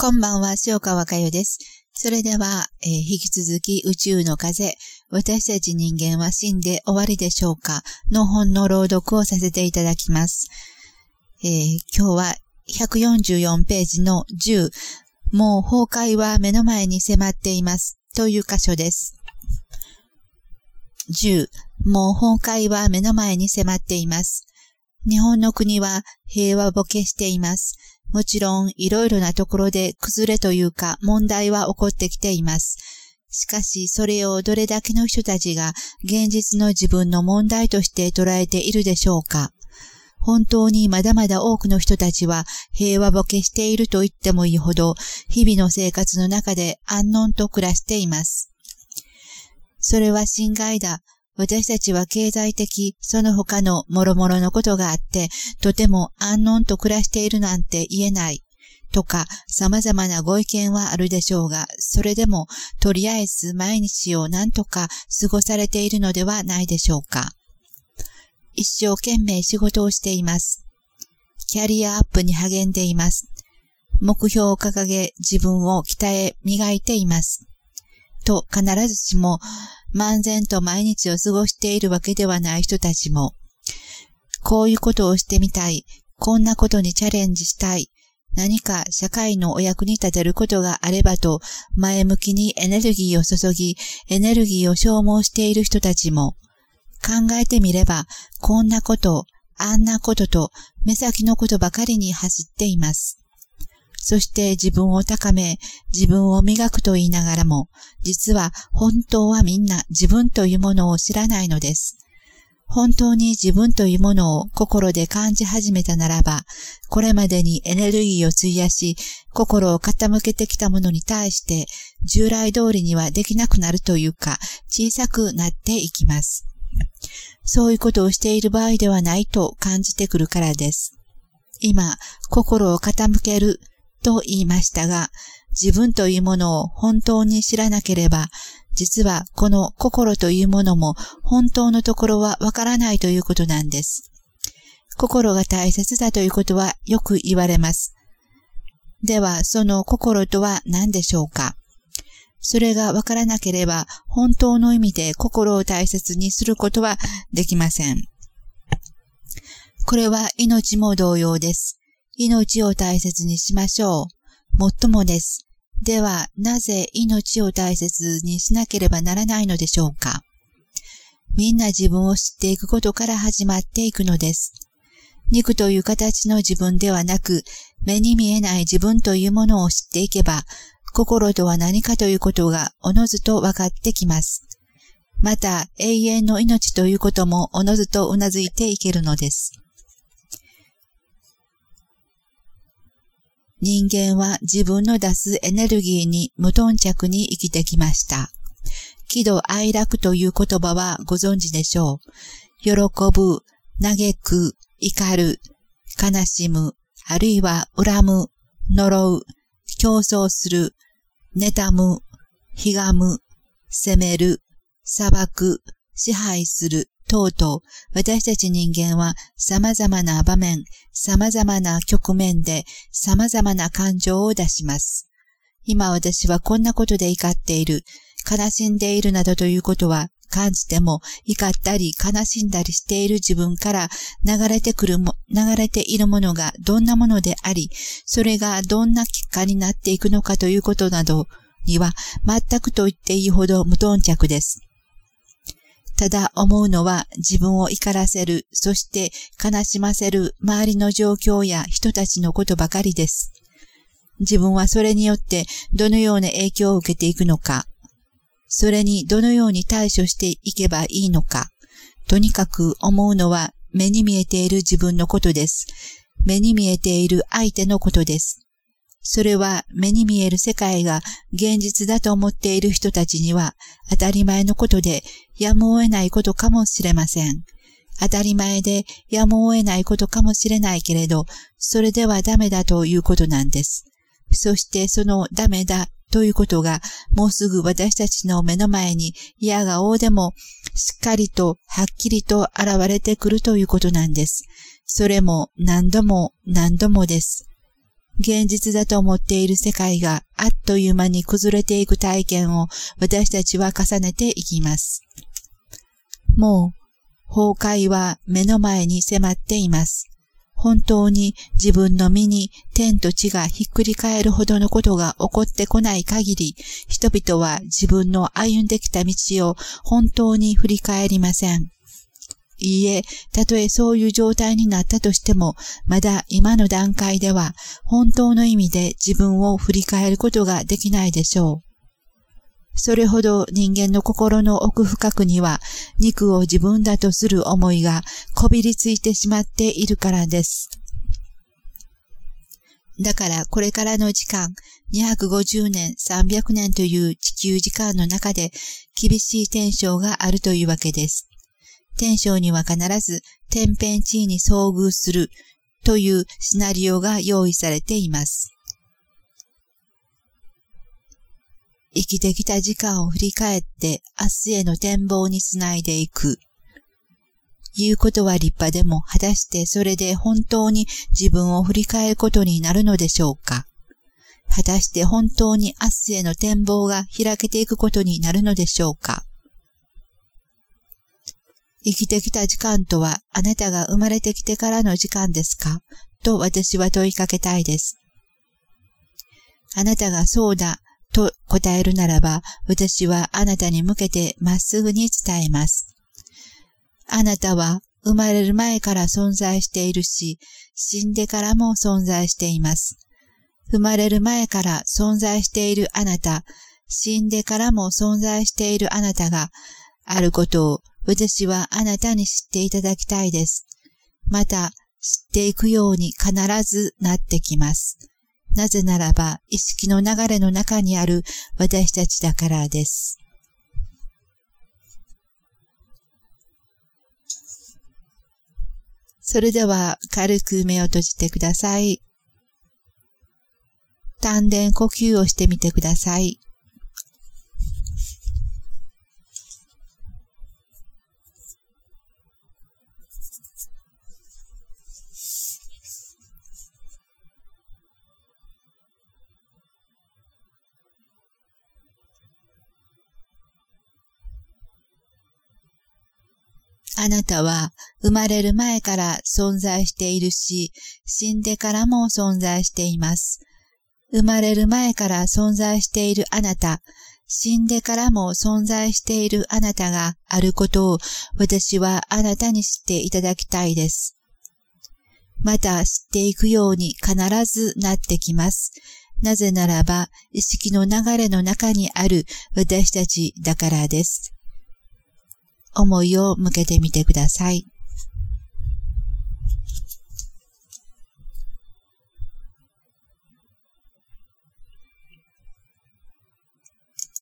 こんばんは、塩川佳代です。それでは、えー、引き続き宇宙の風、私たち人間は死んで終わりでしょうかの本の朗読をさせていただきます。えー、今日は144ページの10、もう崩壊は目の前に迫っていますという箇所です。10、もう崩壊は目の前に迫っています。日本の国は平和ボケしています。もちろん、いろいろなところで崩れというか問題は起こってきています。しかし、それをどれだけの人たちが現実の自分の問題として捉えているでしょうか本当にまだまだ多くの人たちは平和ボケしていると言ってもいいほど、日々の生活の中で安穏と暮らしています。それは侵害だ。私たちは経済的、その他の諸々のことがあって、とても安穏と暮らしているなんて言えない。とか、様々なご意見はあるでしょうが、それでも、とりあえず毎日を何とか過ごされているのではないでしょうか。一生懸命仕事をしています。キャリアアップに励んでいます。目標を掲げ自分を鍛え磨いています。と必ずしも漫然と毎日を過ごしているわけではない人たちも、こういうことをしてみたい、こんなことにチャレンジしたい、何か社会のお役に立てることがあればと前向きにエネルギーを注ぎ、エネルギーを消耗している人たちも、考えてみれば、こんなこと、あんなことと目先のことばかりに走っています。そして自分を高め、自分を磨くと言いながらも、実は本当はみんな自分というものを知らないのです。本当に自分というものを心で感じ始めたならば、これまでにエネルギーを費やし、心を傾けてきたものに対して、従来通りにはできなくなるというか、小さくなっていきます。そういうことをしている場合ではないと感じてくるからです。今、心を傾けると言いましたが、自分というものを本当に知らなければ、実はこの心というものも本当のところはわからないということなんです。心が大切だということはよく言われます。では、その心とは何でしょうか？それがわからなければ、本当の意味で心を大切にすることはできません。これは命も同様です。命を大切にしましょう。もっともです。では、なぜ命を大切にしなければならないのでしょうかみんな自分を知っていくことから始まっていくのです。肉という形の自分ではなく、目に見えない自分というものを知っていけば、心とは何かということがおのずと分かってきます。また、永遠の命ということもおのずとうなずいていけるのです。人間は自分の出すエネルギーに無頓着に生きてきました。喜怒哀楽という言葉はご存知でしょう。喜ぶ、嘆く、怒る、悲しむ、あるいは恨む、呪う、競争する、妬む、ひがむ、責める、裁く、支配する、とうとう、私たち人間は様々な場面、様々な局面で様々な感情を出します。今私はこんなことで怒っている、悲しんでいるなどということは感じても怒ったり悲しんだりしている自分から流れてくるも、流れているものがどんなものであり、それがどんな結果になっていくのかということなどには全くと言っていいほど無頓着です。ただ思うのは自分を怒らせる、そして悲しませる周りの状況や人たちのことばかりです。自分はそれによってどのような影響を受けていくのか、それにどのように対処していけばいいのか、とにかく思うのは目に見えている自分のことです。目に見えている相手のことです。それは目に見える世界が現実だと思っている人たちには当たり前のことでやむを得ないことかもしれません。当たり前でやむを得ないことかもしれないけれど、それではダメだということなんです。そしてそのダメだということがもうすぐ私たちの目の前に嫌がおうでもしっかりとはっきりと現れてくるということなんです。それも何度も何度もです。現実だと思っている世界があっという間に崩れていく体験を私たちは重ねていきます。もう、崩壊は目の前に迫っています。本当に自分の身に天と地がひっくり返るほどのことが起こってこない限り、人々は自分の歩んできた道を本当に振り返りません。いいえ、たとえそういう状態になったとしても、まだ今の段階では本当の意味で自分を振り返ることができないでしょう。それほど人間の心の奥深くには肉を自分だとする思いがこびりついてしまっているからです。だからこれからの時間、250年、300年という地球時間の中で厳しい天正があるというわけです。天正には必ず天変地異に遭遇するというシナリオが用意されています。生きてきた時間を振り返って明日への展望につないでいく。言うことは立派でも果たしてそれで本当に自分を振り返ることになるのでしょうか果たして本当に明日への展望が開けていくことになるのでしょうか生きてきた時間とはあなたが生まれてきてからの時間ですか？と私は問いかけたいです。あなたがそうだと答えるならば、私はあなたに向けてまっすぐに伝えます。あなたは生まれる前から存在しているし、死んでからも存在しています。生まれる前から存在しているあなた、死んでからも存在しているあなたが、あることを私はあなたに知っていただきたいです。また、知っていくように必ずなってきます。なぜならば意識の流れの中にある私たちだからです。それでは軽く目を閉じてください。丹田呼吸をしてみてください。あなたは生まれる前から存在しているし、死んでからも存在しています。生まれる前から存在しているあなた、死んでからも存在しているあなたがあることを私はあなたに知っていただきたいです。また知っていくように必ずなってきます。なぜならば意識の流れの中にある私たちだからです。思いを向けてみてください。